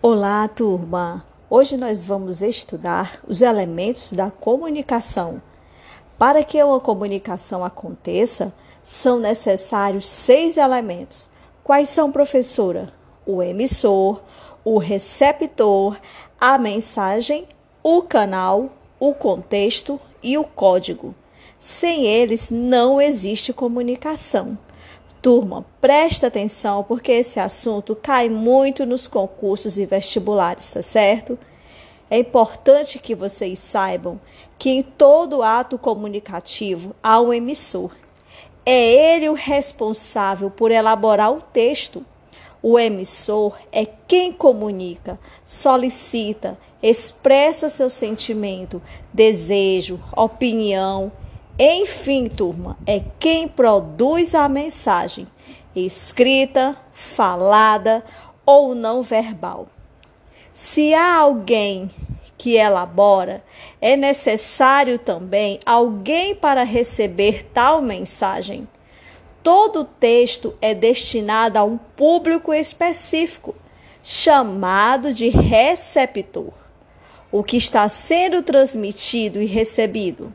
Olá, turma! Hoje nós vamos estudar os elementos da comunicação. Para que uma comunicação aconteça, são necessários seis elementos. Quais são, professora? O emissor, o receptor, a mensagem, o canal, o contexto e o código. Sem eles, não existe comunicação. Turma, presta atenção porque esse assunto cai muito nos concursos e vestibulares, tá certo? É importante que vocês saibam que em todo ato comunicativo há um emissor. É ele o responsável por elaborar o texto. O emissor é quem comunica, solicita, expressa seu sentimento, desejo, opinião enfim, turma, é quem produz a mensagem, escrita, falada ou não verbal. Se há alguém que elabora, é necessário também alguém para receber tal mensagem. Todo texto é destinado a um público específico, chamado de receptor. O que está sendo transmitido e recebido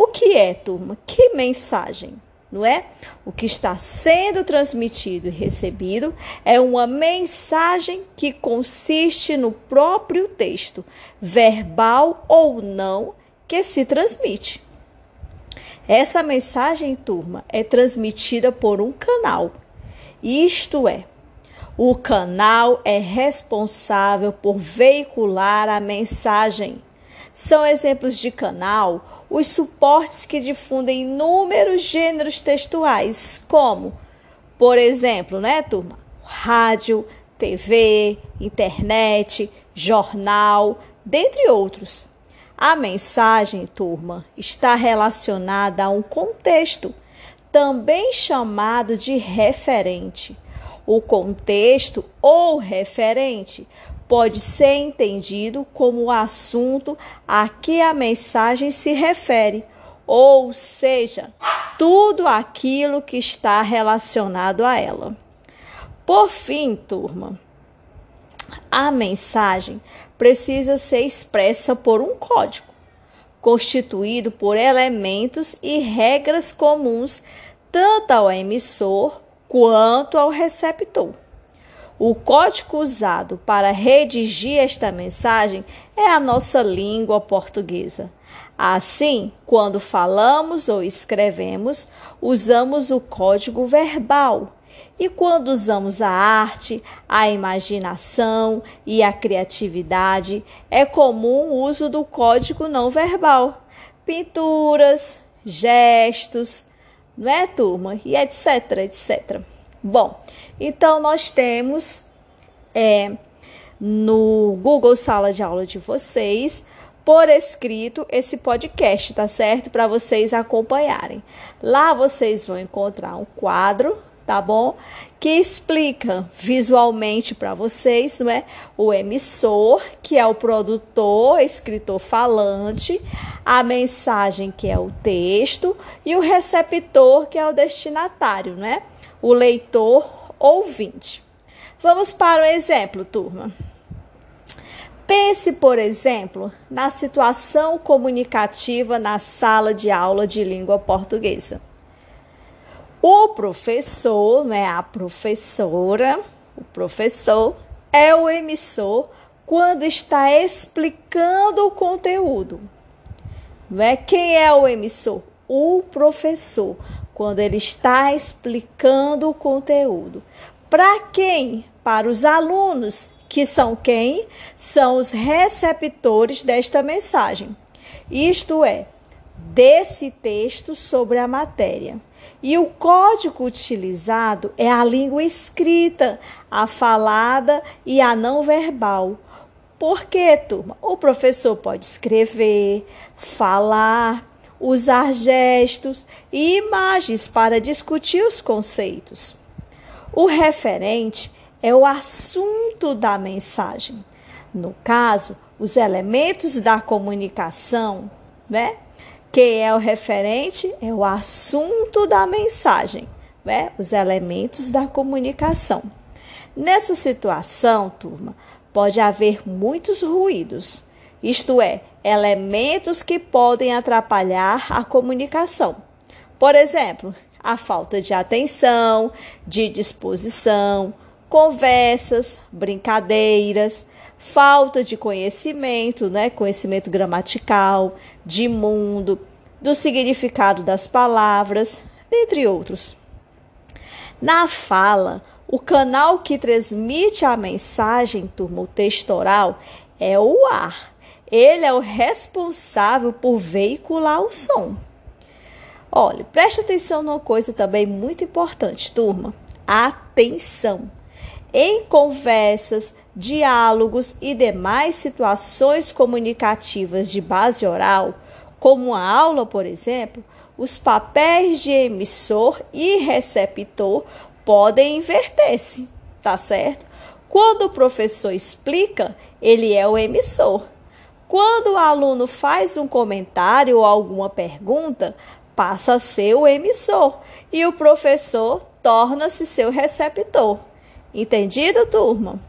o que é, turma? Que mensagem? Não é? O que está sendo transmitido e recebido é uma mensagem que consiste no próprio texto, verbal ou não, que se transmite. Essa mensagem, turma, é transmitida por um canal. Isto é, o canal é responsável por veicular a mensagem. São exemplos de canal os suportes que difundem inúmeros gêneros textuais, como, por exemplo, né, turma? Rádio, TV, internet, jornal, dentre outros. A mensagem, turma, está relacionada a um contexto, também chamado de referente. O contexto ou referente pode ser entendido como o assunto a que a mensagem se refere, ou seja, tudo aquilo que está relacionado a ela. Por fim, turma, a mensagem precisa ser expressa por um código, constituído por elementos e regras comuns tanto ao emissor quanto ao receptor. O código usado para redigir esta mensagem é a nossa língua portuguesa. Assim, quando falamos ou escrevemos, usamos o código verbal. E quando usamos a arte, a imaginação e a criatividade, é comum o uso do código não verbal. Pinturas, gestos, não é, turma? E etc, etc. Bom, então nós temos é, no Google Sala de Aula de vocês por escrito esse podcast, tá certo? Para vocês acompanharem. Lá vocês vão encontrar um quadro, tá bom? Que explica visualmente para vocês, não é? O emissor, que é o produtor, escritor falante, a mensagem, que é o texto, e o receptor, que é o destinatário, né? O leitor ouvinte. Vamos para o exemplo, turma. Pense, por exemplo, na situação comunicativa na sala de aula de língua portuguesa. O professor, né, a professora, o professor é o emissor quando está explicando o conteúdo. Não é quem é o emissor? O professor quando ele está explicando o conteúdo. Para quem? Para os alunos, que são quem? São os receptores desta mensagem. Isto é, desse texto sobre a matéria. E o código utilizado é a língua escrita, a falada e a não verbal. Por quê, turma? O professor pode escrever, falar, usar gestos e imagens para discutir os conceitos. O referente é o assunto da mensagem. No caso, os elementos da comunicação, né? Quem é o referente é o assunto da mensagem, né? Os elementos da comunicação. Nessa situação, turma, pode haver muitos ruídos, isto é, elementos que podem atrapalhar a comunicação. Por exemplo, a falta de atenção, de disposição, conversas, brincadeiras, falta de conhecimento, né, conhecimento gramatical, de mundo, do significado das palavras, dentre outros. Na fala, o canal que transmite a mensagem, turma, o texto oral, é o ar. Ele é o responsável por veicular o som. Olha, preste atenção numa coisa também muito importante, turma. Atenção. Em conversas, diálogos e demais situações comunicativas de base oral, como a aula, por exemplo, os papéis de emissor e receptor podem inverter-se, tá certo? Quando o professor explica, ele é o emissor. Quando o aluno faz um comentário ou alguma pergunta, passa a ser o emissor e o professor torna-se seu receptor. Entendido, turma?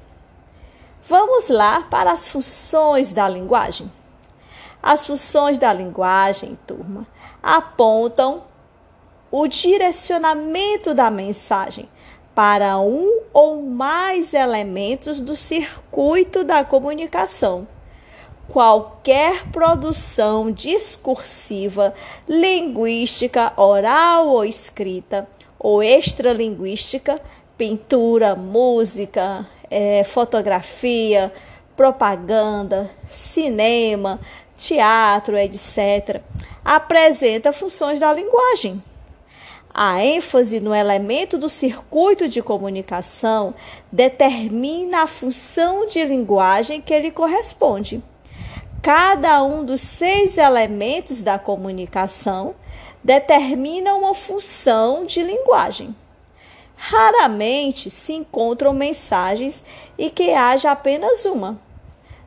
Vamos lá para as funções da linguagem. As funções da linguagem, turma, apontam o direcionamento da mensagem para um ou mais elementos do circuito da comunicação. Qualquer produção discursiva, linguística, oral ou escrita, ou extralinguística, pintura, música, é, fotografia, propaganda, cinema, teatro, etc., apresenta funções da linguagem. A ênfase no elemento do circuito de comunicação determina a função de linguagem que ele corresponde. Cada um dos seis elementos da comunicação determina uma função de linguagem. Raramente se encontram mensagens e que haja apenas uma.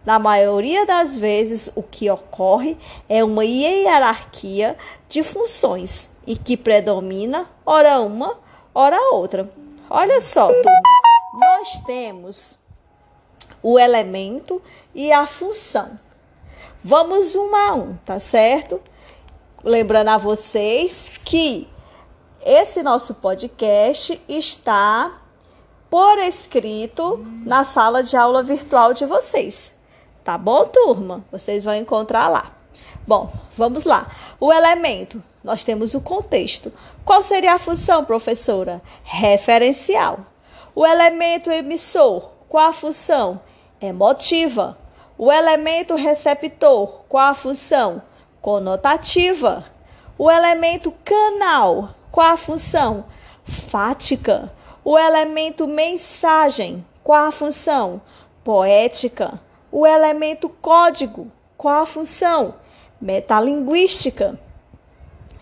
Na maioria das vezes, o que ocorre é uma hierarquia de funções e que predomina ora uma, ora outra. Olha só, turma, nós temos o elemento e a função. Vamos um a um, tá certo? Lembrando a vocês que esse nosso podcast está por escrito na sala de aula virtual de vocês. Tá bom, turma? Vocês vão encontrar lá. Bom, vamos lá. O elemento, nós temos o contexto. Qual seria a função, professora? Referencial. O elemento emissor, qual a função? Emotiva. O elemento receptor, qual a função? Conotativa. O elemento canal, qual a função? Fática. O elemento mensagem. Qual a função? Poética. O elemento código. Qual a função? Metalinguística.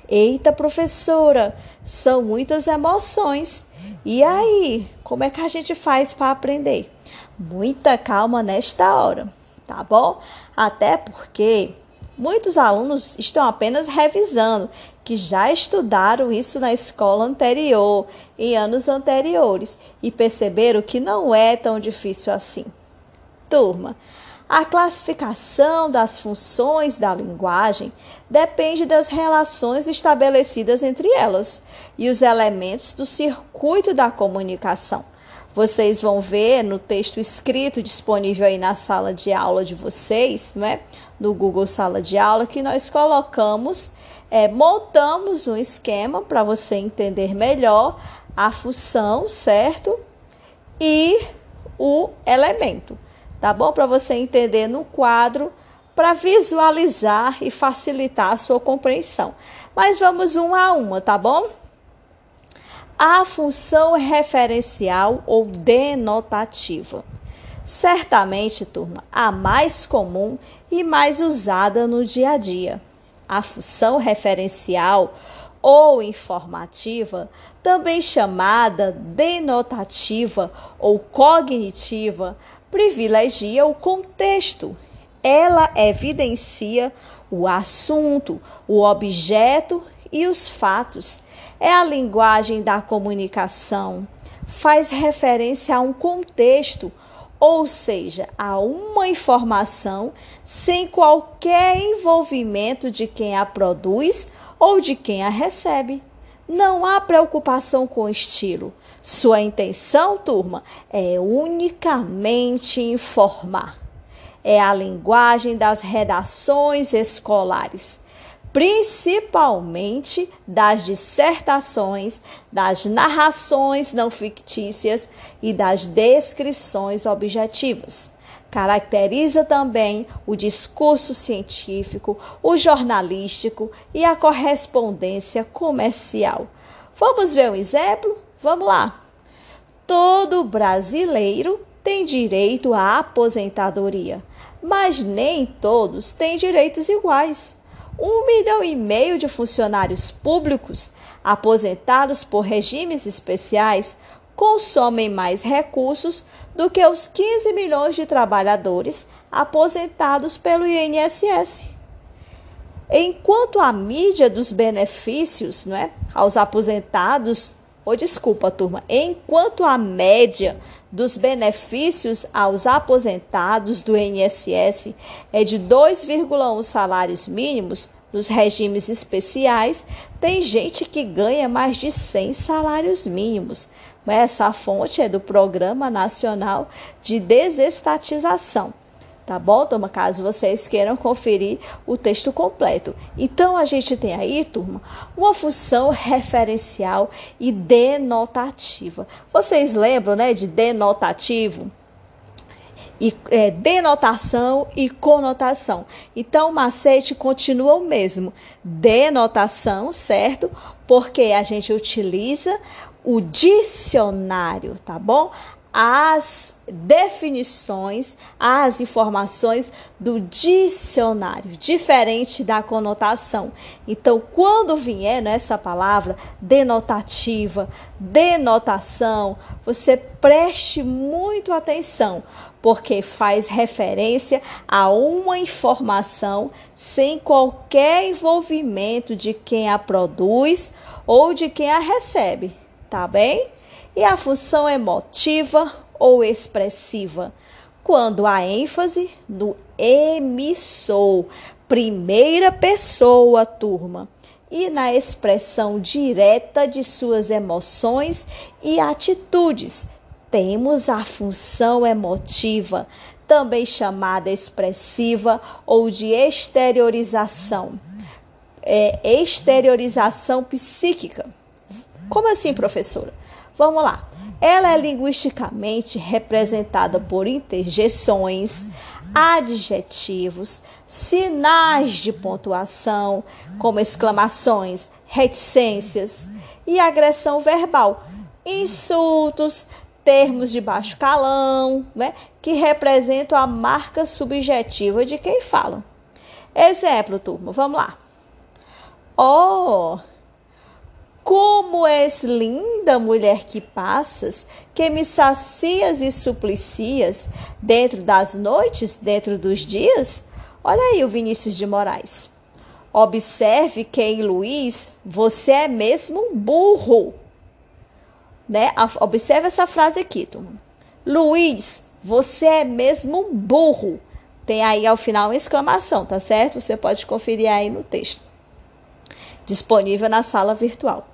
Eita, professora, são muitas emoções. E aí, como é que a gente faz para aprender? Muita calma nesta hora, tá bom? Até porque Muitos alunos estão apenas revisando, que já estudaram isso na escola anterior, em anos anteriores, e perceberam que não é tão difícil assim. Turma, a classificação das funções da linguagem depende das relações estabelecidas entre elas e os elementos do circuito da comunicação. Vocês vão ver no texto escrito disponível aí na sala de aula de vocês, né? No Google Sala de Aula, que nós colocamos, é, montamos um esquema para você entender melhor a função, certo? E o elemento, tá bom? Para você entender no quadro, para visualizar e facilitar a sua compreensão. Mas vamos uma a uma, tá bom? A função referencial ou denotativa. Certamente, turma, a mais comum e mais usada no dia a dia. A função referencial ou informativa, também chamada denotativa ou cognitiva, privilegia o contexto. Ela evidencia o assunto, o objeto e os fatos é a linguagem da comunicação. Faz referência a um contexto ou seja, há uma informação sem qualquer envolvimento de quem a produz ou de quem a recebe. Não há preocupação com o estilo. Sua intenção, turma, é unicamente informar. É a linguagem das redações escolares principalmente das dissertações, das narrações não fictícias e das descrições objetivas. Caracteriza também o discurso científico, o jornalístico e a correspondência comercial. Vamos ver um exemplo? Vamos lá. Todo brasileiro tem direito à aposentadoria, mas nem todos têm direitos iguais. Um milhão e meio de funcionários públicos aposentados por regimes especiais consomem mais recursos do que os 15 milhões de trabalhadores aposentados pelo INSS. Enquanto a mídia dos benefícios não é, aos aposentados, ou desculpa, turma, enquanto a média dos benefícios aos aposentados do INSS é de 2,1 salários mínimos nos regimes especiais, tem gente que ganha mais de 100 salários mínimos. Essa fonte é do Programa Nacional de Desestatização. Tá bom, turma? Caso vocês queiram conferir o texto completo. Então, a gente tem aí, turma, uma função referencial e denotativa. Vocês lembram, né, de denotativo? E, é, denotação e conotação. Então, o macete continua o mesmo. Denotação, certo? Porque a gente utiliza o dicionário, tá bom? As definições, as informações do dicionário, diferente da conotação. Então, quando vier nessa palavra denotativa, denotação, você preste muito atenção, porque faz referência a uma informação sem qualquer envolvimento de quem a produz ou de quem a recebe, tá bem? E a função emotiva ou expressiva, quando a ênfase no emissor, primeira pessoa, turma, e na expressão direta de suas emoções e atitudes. Temos a função emotiva, também chamada expressiva ou de exteriorização. É, exteriorização psíquica. Como assim, professora? Vamos lá. Ela é linguisticamente representada por interjeções, adjetivos, sinais de pontuação, como exclamações, reticências e agressão verbal, insultos, termos de baixo calão, né, que representam a marca subjetiva de quem fala. Exemplo, turma, vamos lá. Oh, como és linda, mulher que passas, que me sacias e suplicias dentro das noites, dentro dos dias? Olha aí o Vinícius de Moraes. Observe que em Luiz você é mesmo um burro. Né? Observe essa frase aqui, turma. Luiz, você é mesmo um burro. Tem aí ao final uma exclamação, tá certo? Você pode conferir aí no texto disponível na sala virtual.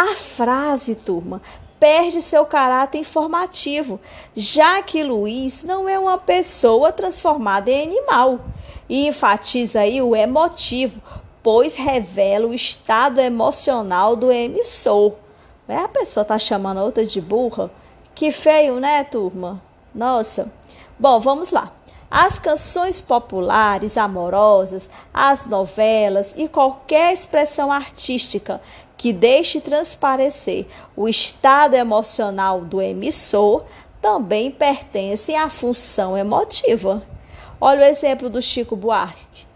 A frase, turma, perde seu caráter informativo, já que Luiz não é uma pessoa transformada em animal. E enfatiza aí o emotivo, pois revela o estado emocional do emissor. É, a pessoa tá chamando a outra de burra? Que feio, né, turma? Nossa. Bom, vamos lá. As canções populares, amorosas, as novelas e qualquer expressão artística que deixe transparecer o estado emocional do emissor também pertencem à função emotiva. Olha o exemplo do Chico Buarque.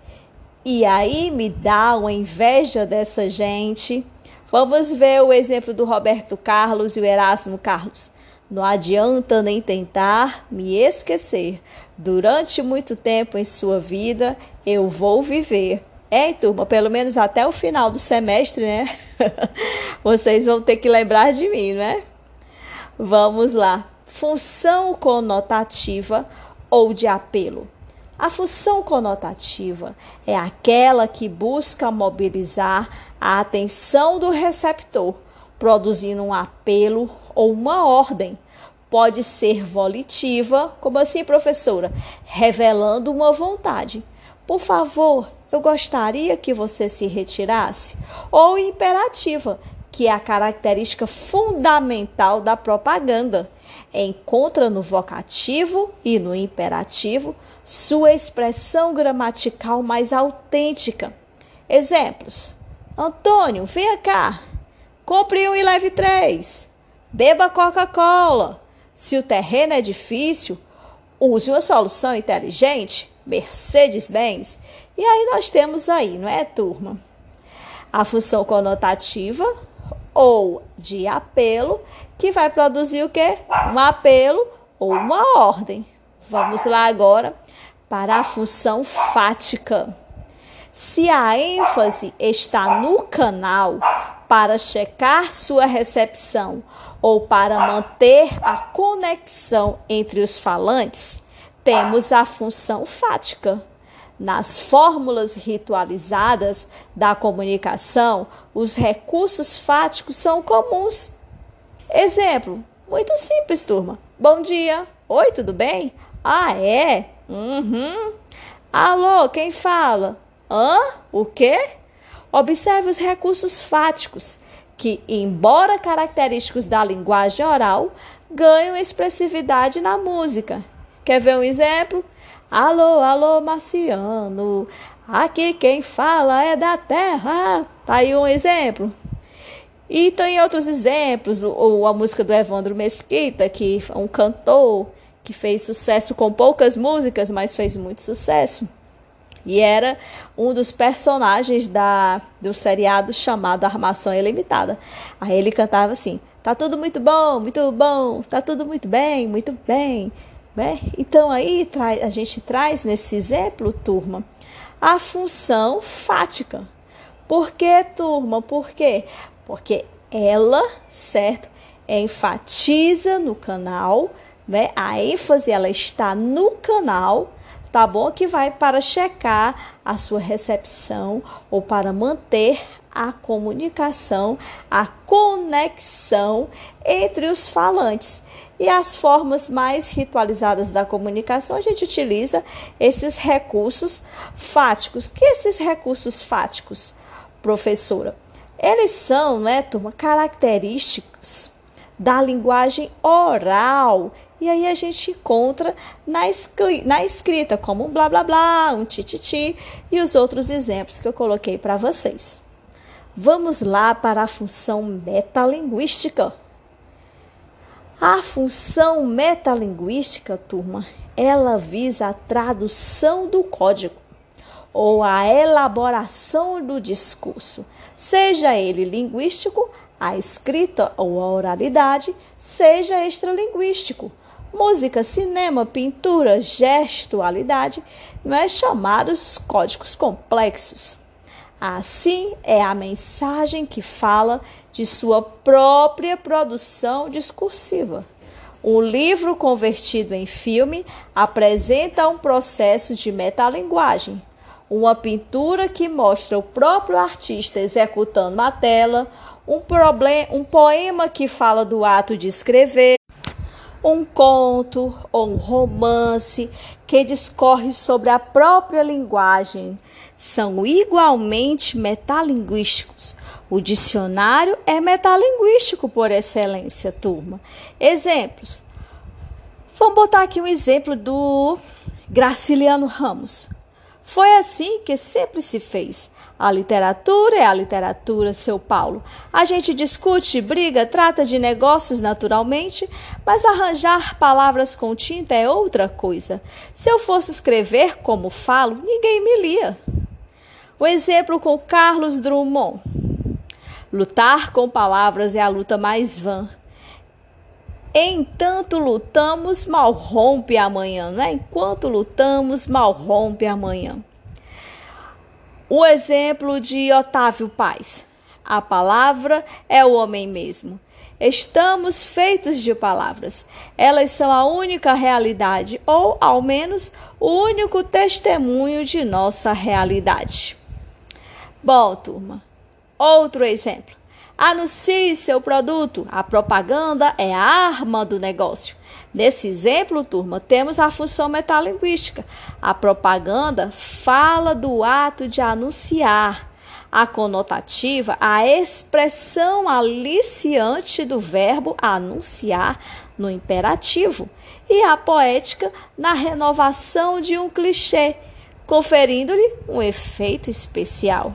E aí me dá uma inveja dessa gente. Vamos ver o exemplo do Roberto Carlos e o Erasmo Carlos. Não adianta nem tentar me esquecer. Durante muito tempo em sua vida, eu vou viver. É, turma, pelo menos até o final do semestre, né? Vocês vão ter que lembrar de mim, né? Vamos lá. função conotativa ou de apelo. A função conotativa é aquela que busca mobilizar a atenção do receptor, produzindo um apelo ou uma ordem. Pode ser volitiva, como assim, professora? Revelando uma vontade. Por favor, eu gostaria que você se retirasse. Ou imperativa, que é a característica fundamental da propaganda. Encontra no vocativo e no imperativo sua expressão gramatical mais autêntica. Exemplos: Antônio, venha cá. Compre um e leve três. Beba Coca-Cola. Se o terreno é difícil, use uma solução inteligente, Mercedes-Benz. E aí nós temos aí, não é, turma? A função conotativa ou de apelo, que vai produzir o quê? Um apelo ou uma ordem. Vamos lá agora para a função fática. Se a ênfase está no canal para checar sua recepção ou para manter a conexão entre os falantes, temos a função fática. Nas fórmulas ritualizadas da comunicação, os recursos fáticos são comuns. Exemplo, muito simples, turma. Bom dia. Oi, tudo bem? Ah, é? Uhum. Alô, quem fala? Hã? O quê? Observe os recursos fáticos, que, embora característicos da linguagem oral, ganham expressividade na música. Quer ver um exemplo? Alô, alô, Marciano. Aqui quem fala é da terra. Tá aí um exemplo. E tem outros exemplos, ou a música do Evandro Mesquita, que é um cantor que fez sucesso com poucas músicas, mas fez muito sucesso. E era um dos personagens da, do seriado chamado Armação Ilimitada. Aí ele cantava assim: Tá tudo muito bom, muito bom, tá tudo muito bem, muito bem. Né? Então aí a gente traz nesse exemplo, turma, a função fática. Por que, turma? Por quê? Porque ela, certo, enfatiza no canal né? A ênfase ela está no canal, tá bom? Que vai para checar a sua recepção ou para manter a comunicação, a conexão entre os falantes. E as formas mais ritualizadas da comunicação, a gente utiliza esses recursos fáticos. Que esses recursos fáticos, professora? Eles são, né, turma, características da linguagem oral e aí a gente encontra na, na escrita como um blá blá blá, um tititi e os outros exemplos que eu coloquei para vocês. Vamos lá para a função metalinguística. A função metalinguística, turma, ela visa a tradução do código ou a elaboração do discurso, seja ele linguístico, a escrita ou a oralidade, seja extralinguístico, música, cinema, pintura, gestualidade, não é chamados códigos complexos. Assim é a mensagem que fala de sua própria produção discursiva. Um livro convertido em filme apresenta um processo de metalinguagem. Uma pintura que mostra o próprio artista executando na tela, um, um poema que fala do ato de escrever, um conto ou um romance que discorre sobre a própria linguagem são igualmente metalinguísticos. O dicionário é metalinguístico por excelência, turma. Exemplos. Vamos botar aqui um exemplo do Graciliano Ramos. Foi assim que sempre se fez. A literatura é a literatura, seu Paulo. A gente discute, briga, trata de negócios naturalmente, mas arranjar palavras com tinta é outra coisa. Se eu fosse escrever como falo, ninguém me lia. O exemplo com Carlos Drummond. Lutar com palavras é a luta mais vã. Entanto lutamos, mal rompe amanhã, né? Enquanto lutamos, mal rompe amanhã. O exemplo de Otávio Paz. A palavra é o homem mesmo. estamos feitos de palavras. Elas são a única realidade, ou ao menos o único testemunho de nossa realidade. Bom, turma, outro exemplo. Anuncie seu produto. A propaganda é a arma do negócio. Nesse exemplo, turma, temos a função metalinguística. A propaganda fala do ato de anunciar. A conotativa, a expressão aliciante do verbo anunciar no imperativo. E a poética, na renovação de um clichê, conferindo-lhe um efeito especial.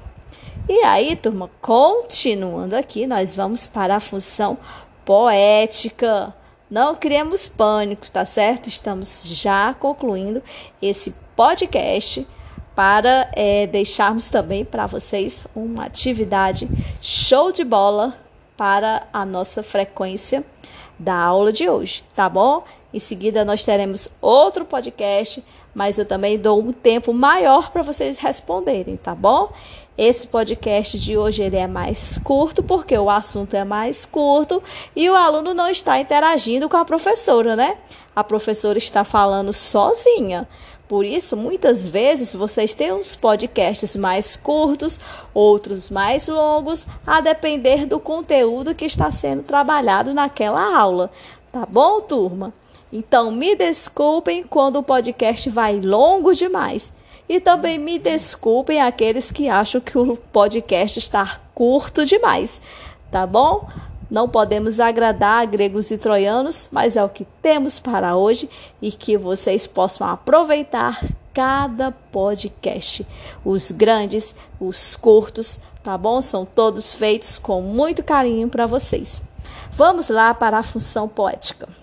E aí, turma, continuando aqui, nós vamos para a função poética. Não criemos pânico, tá certo? Estamos já concluindo esse podcast para é, deixarmos também para vocês uma atividade show de bola para a nossa frequência da aula de hoje, tá bom? Em seguida, nós teremos outro podcast, mas eu também dou um tempo maior para vocês responderem, tá bom? Esse podcast de hoje ele é mais curto porque o assunto é mais curto e o aluno não está interagindo com a professora, né? A professora está falando sozinha. Por isso, muitas vezes vocês têm uns podcasts mais curtos, outros mais longos, a depender do conteúdo que está sendo trabalhado naquela aula. Tá bom, turma? Então, me desculpem quando o podcast vai longo demais. E também me desculpem aqueles que acham que o podcast está curto demais, tá bom? Não podemos agradar gregos e troianos, mas é o que temos para hoje e que vocês possam aproveitar cada podcast. Os grandes, os curtos, tá bom? São todos feitos com muito carinho para vocês. Vamos lá para a função poética.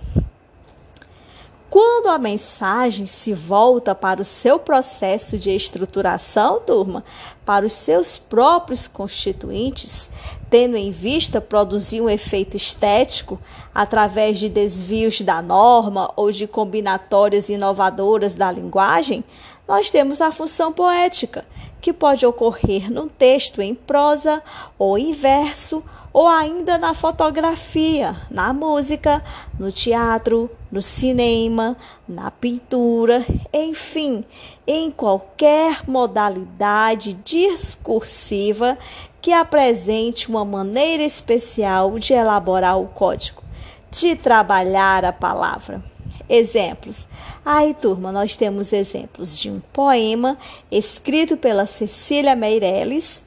Quando a mensagem se volta para o seu processo de estruturação, turma, para os seus próprios constituintes, tendo em vista produzir um efeito estético através de desvios da norma ou de combinatórias inovadoras da linguagem, nós temos a função poética, que pode ocorrer num texto em prosa ou em verso ou ainda na fotografia, na música, no teatro, no cinema, na pintura, enfim, em qualquer modalidade discursiva que apresente uma maneira especial de elaborar o código, de trabalhar a palavra. Exemplos. Aí, turma, nós temos exemplos de um poema escrito pela Cecília Meirelles,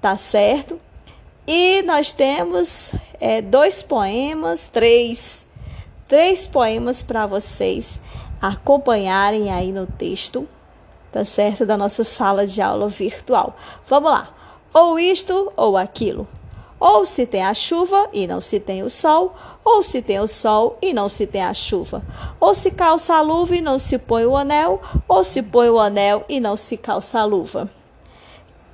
tá certo? E nós temos é, dois poemas, três, três poemas para vocês acompanharem aí no texto, tá certo? Da nossa sala de aula virtual. Vamos lá. Ou isto ou aquilo. Ou se tem a chuva e não se tem o sol, ou se tem o sol e não se tem a chuva. Ou se calça a luva e não se põe o anel, ou se põe o anel e não se calça a luva.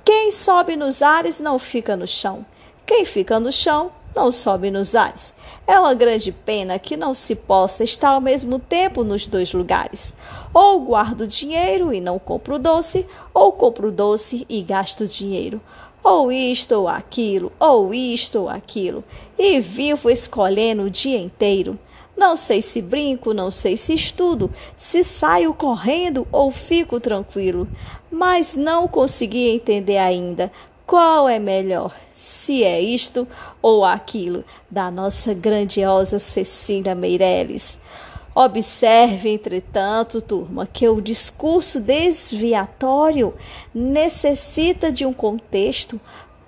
Quem sobe nos ares não fica no chão. Quem fica no chão não sobe nos ares. É uma grande pena que não se possa estar ao mesmo tempo nos dois lugares. Ou guardo dinheiro e não compro doce, ou compro doce e gasto dinheiro. Ou isto ou aquilo, ou isto ou aquilo, e vivo escolhendo o dia inteiro. Não sei se brinco, não sei se estudo, se saio correndo ou fico tranquilo, mas não consegui entender ainda qual é melhor, se é isto ou aquilo, da nossa grandiosa Cecília Meirelles? Observe, entretanto, turma, que o discurso desviatório necessita de um contexto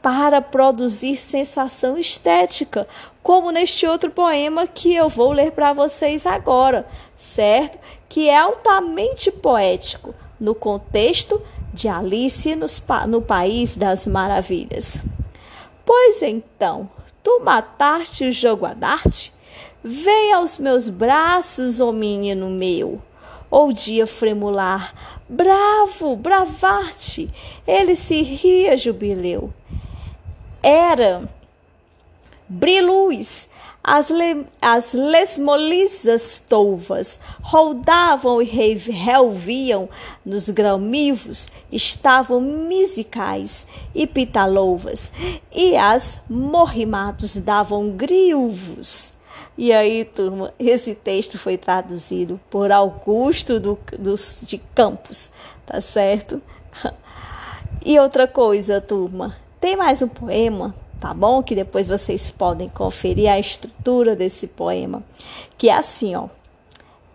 para produzir sensação estética, como neste outro poema que eu vou ler para vocês agora, certo? Que é altamente poético no contexto de Alice nos, no País das Maravilhas. Pois então, tu mataste o jogo a darte? Vem aos meus braços, oh menino meu. Ou dia fremular, bravo, bravarte, ele se ria jubileu. Era briluz, As, le, as lesmolizas tolvas rodavam e relviam nos gramivos, estavam misicais e pitalouvas, e as morrimatos davam griuvos. E aí, turma, esse texto foi traduzido por Augusto do, dos, de Campos, tá certo? E outra coisa, turma, tem mais um poema tá bom? Que depois vocês podem conferir a estrutura desse poema, que é assim, ó.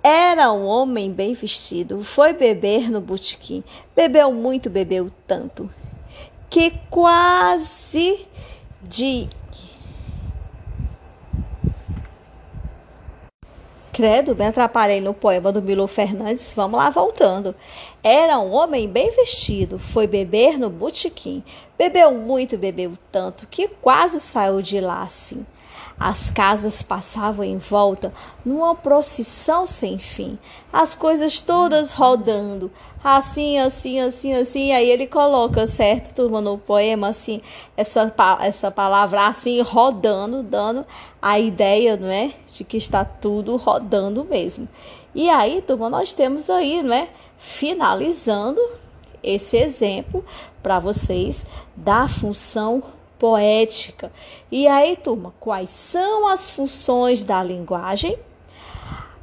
Era um homem bem vestido, foi beber no botequim, bebeu muito, bebeu tanto, que quase de Credo, me atrapalhei no poema do Milo Fernandes. Vamos lá, voltando. Era um homem bem vestido, foi beber no botequim. Bebeu muito, bebeu tanto, que quase saiu de lá assim. As casas passavam em volta numa procissão sem fim, as coisas todas rodando, assim, assim, assim, assim. Aí ele coloca, certo, turma, no poema, assim, essa, essa palavra assim, rodando, dando a ideia, não é? De que está tudo rodando mesmo. E aí, turma, nós temos aí, não é? Finalizando esse exemplo para vocês da função poética. E aí, turma, quais são as funções da linguagem?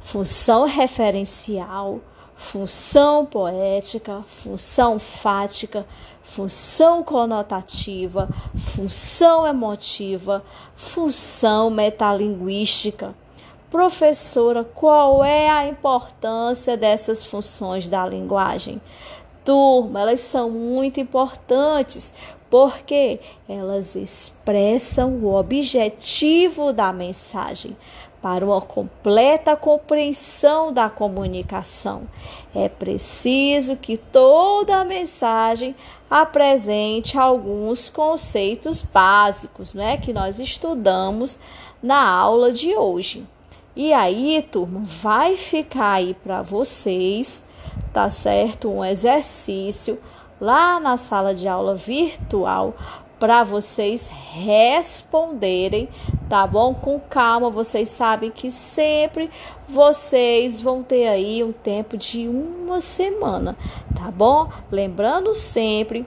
Função referencial, função poética, função fática, função conotativa, função emotiva, função metalinguística. Professora, qual é a importância dessas funções da linguagem? Turma, elas são muito importantes porque elas expressam o objetivo da mensagem para uma completa compreensão da comunicação. É preciso que toda a mensagem apresente alguns conceitos básicos, né, que nós estudamos na aula de hoje. E aí, turma, vai ficar aí para vocês, tá certo? Um exercício lá na sala de aula virtual para vocês responderem, tá bom? Com calma, vocês sabem que sempre vocês vão ter aí um tempo de uma semana, tá bom? Lembrando sempre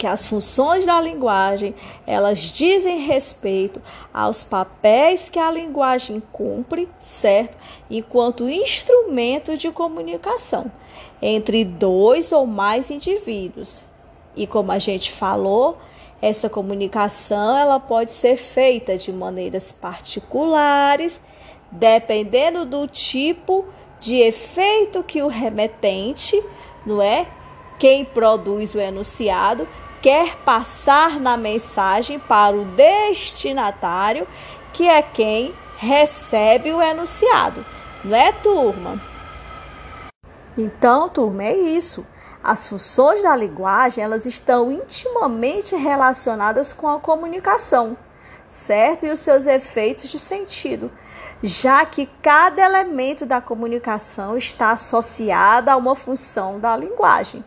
que as funções da linguagem, elas dizem respeito aos papéis que a linguagem cumpre, certo? Enquanto instrumento de comunicação entre dois ou mais indivíduos. E como a gente falou, essa comunicação ela pode ser feita de maneiras particulares, dependendo do tipo de efeito que o remetente, não é? Quem produz o enunciado quer passar na mensagem para o destinatário, que é quem recebe o enunciado. Não é, turma? Então, turma, é isso. As funções da linguagem, elas estão intimamente relacionadas com a comunicação, certo? E os seus efeitos de sentido, já que cada elemento da comunicação está associado a uma função da linguagem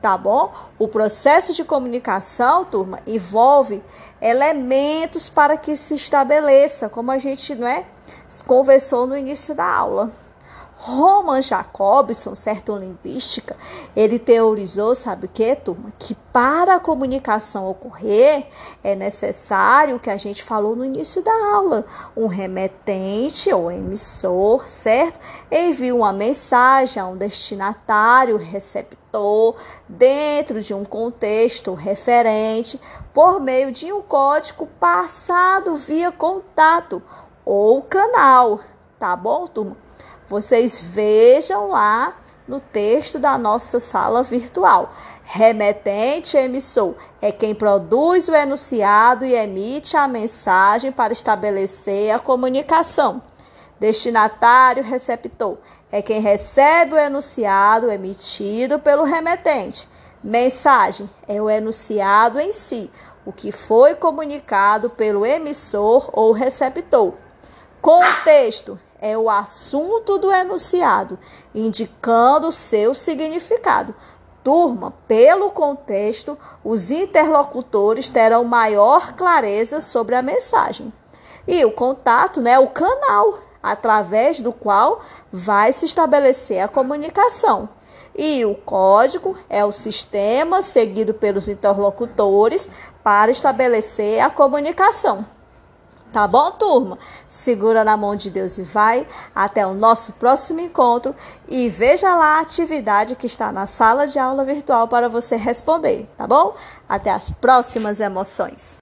tá bom? O processo de comunicação, turma, envolve elementos para que se estabeleça, como a gente, não é, conversou no início da aula. Roman Jacobson, certo linguística, ele teorizou, sabe o que, turma? Que para a comunicação ocorrer é necessário o que a gente falou no início da aula, um remetente ou emissor, certo? Envia uma mensagem a um destinatário, receptor, dentro de um contexto referente, por meio de um código passado via contato ou canal, tá bom, turma? Vocês vejam lá no texto da nossa sala virtual. Remetente emissor é quem produz o enunciado e emite a mensagem para estabelecer a comunicação. Destinatário receptor é quem recebe o enunciado emitido pelo remetente. Mensagem é o enunciado em si, o que foi comunicado pelo emissor ou receptor. Contexto é o assunto do enunciado, indicando seu significado. Turma, pelo contexto, os interlocutores terão maior clareza sobre a mensagem. E o contato, né, o canal através do qual vai se estabelecer a comunicação. E o código é o sistema seguido pelos interlocutores para estabelecer a comunicação. Tá bom, turma? Segura na mão de Deus e vai até o nosso próximo encontro e veja lá a atividade que está na sala de aula virtual para você responder, tá bom? Até as próximas emoções.